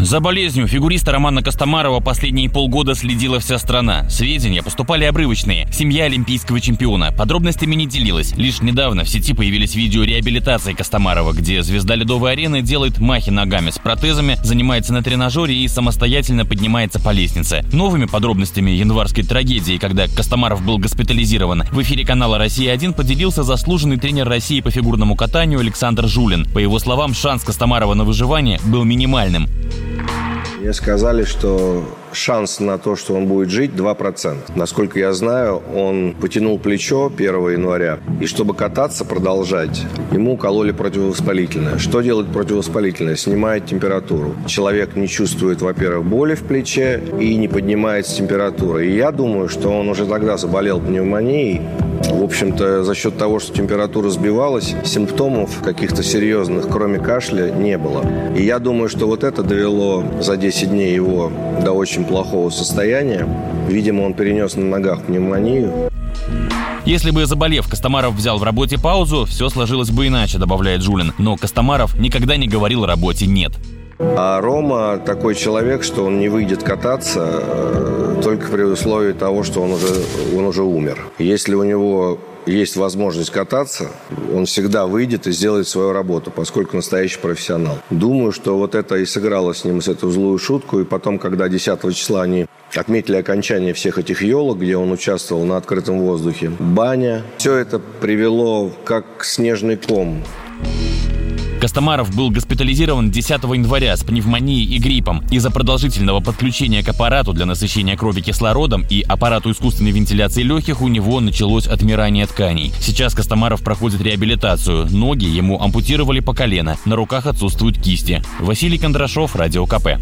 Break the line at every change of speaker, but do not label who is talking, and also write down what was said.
За болезнью фигуриста Романа Костомарова последние полгода следила вся страна. Сведения поступали обрывочные. Семья олимпийского чемпиона. Подробностями не делилась. Лишь недавно в сети появились видео реабилитации Костомарова, где звезда ледовой арены делает махи ногами с протезами, занимается на тренажере и самостоятельно поднимается по лестнице. Новыми подробностями январской трагедии, когда Костомаров был госпитализирован, в эфире канала «Россия-1» поделился заслуженный тренер России по фигурному катанию Александр Жулин. По его словам, шанс Костомарова на выживание был минимальным.
Мне сказали, что шанс на то, что он будет жить, 2%. Насколько я знаю, он потянул плечо 1 января. И чтобы кататься, продолжать, ему кололи противовоспалительное. Что делает противовоспалительное? Снимает температуру. Человек не чувствует, во-первых, боли в плече и не поднимается температура. И я думаю, что он уже тогда заболел пневмонией, в общем-то, за счет того, что температура сбивалась, симптомов каких-то серьезных, кроме кашля, не было. И я думаю, что вот это довело за 10 дней его до очень плохого состояния. Видимо, он перенес на ногах пневмонию.
Если бы заболев, Костомаров взял в работе паузу, все сложилось бы иначе, добавляет Жулин. Но Костомаров никогда не говорил работе «нет».
А Рома такой человек, что он не выйдет кататься э, только при условии того, что он уже, он уже умер. Если у него есть возможность кататься, он всегда выйдет и сделает свою работу, поскольку настоящий профессионал. Думаю, что вот это и сыграло с ним с эту злую шутку. И потом, когда 10 числа они отметили окончание всех этих елок, где он участвовал на открытом воздухе, баня, все это привело как снежный ком
Костомаров был госпитализирован 10 января с пневмонией и гриппом. Из-за продолжительного подключения к аппарату для насыщения крови кислородом и аппарату искусственной вентиляции легких у него началось отмирание тканей. Сейчас Костомаров проходит реабилитацию. Ноги ему ампутировали по колено. На руках отсутствуют кисти. Василий Кондрашов, Радио КП.